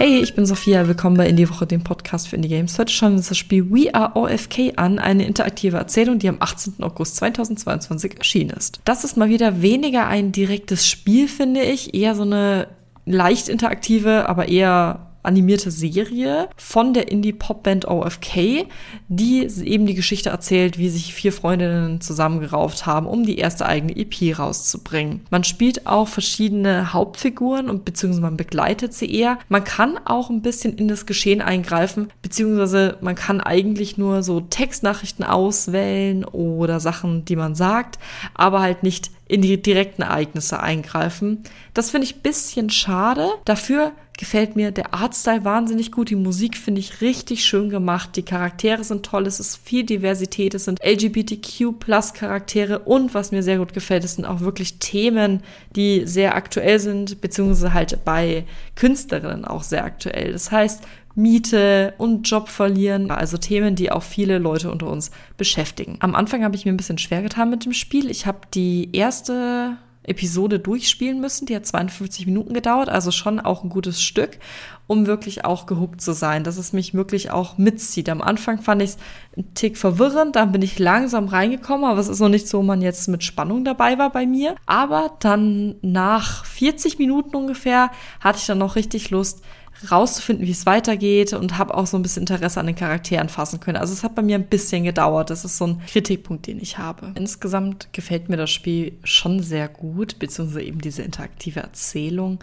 Hey, ich bin Sophia, willkommen bei Indie Woche, dem Podcast für Indie Games. Heute schauen wir uns das Spiel We Are OFK an, eine interaktive Erzählung, die am 18. August 2022 erschienen ist. Das ist mal wieder weniger ein direktes Spiel, finde ich, eher so eine leicht interaktive, aber eher animierte Serie von der Indie-Pop-Band OFK, die eben die Geschichte erzählt, wie sich vier Freundinnen zusammengerauft haben, um die erste eigene EP rauszubringen. Man spielt auch verschiedene Hauptfiguren und beziehungsweise man begleitet sie eher. Man kann auch ein bisschen in das Geschehen eingreifen, beziehungsweise man kann eigentlich nur so Textnachrichten auswählen oder Sachen, die man sagt, aber halt nicht in die direkten Ereignisse eingreifen. Das finde ich ein bisschen schade. Dafür gefällt mir der Artstyle wahnsinnig gut. Die Musik finde ich richtig schön gemacht. Die Charaktere sind toll. Es ist viel Diversität. Es sind LGBTQ plus Charaktere. Und was mir sehr gut gefällt, es sind auch wirklich Themen, die sehr aktuell sind, beziehungsweise halt bei Künstlerinnen auch sehr aktuell. Das heißt, Miete und Job verlieren. Also Themen, die auch viele Leute unter uns beschäftigen. Am Anfang habe ich mir ein bisschen schwer getan mit dem Spiel. Ich habe die erste Episode durchspielen müssen. Die hat 52 Minuten gedauert, also schon auch ein gutes Stück, um wirklich auch gehuckt zu sein, dass es mich wirklich auch mitzieht. Am Anfang fand ich es einen Tick verwirrend, dann bin ich langsam reingekommen, aber es ist noch nicht so, man jetzt mit Spannung dabei war bei mir. Aber dann nach 40 Minuten ungefähr hatte ich dann noch richtig Lust, rauszufinden, wie es weitergeht und habe auch so ein bisschen Interesse an den Charakteren fassen können. Also es hat bei mir ein bisschen gedauert. Das ist so ein Kritikpunkt, den ich habe. Insgesamt gefällt mir das Spiel schon sehr gut, beziehungsweise eben diese interaktive Erzählung.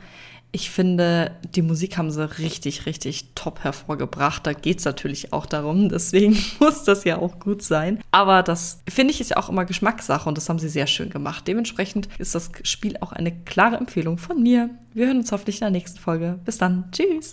Ich finde, die Musik haben sie richtig, richtig top hervorgebracht. Da geht es natürlich auch darum. Deswegen muss das ja auch gut sein. Aber das finde ich ist ja auch immer Geschmackssache und das haben sie sehr schön gemacht. Dementsprechend ist das Spiel auch eine klare Empfehlung von mir. Wir hören uns hoffentlich in der nächsten Folge. Bis dann. Tschüss.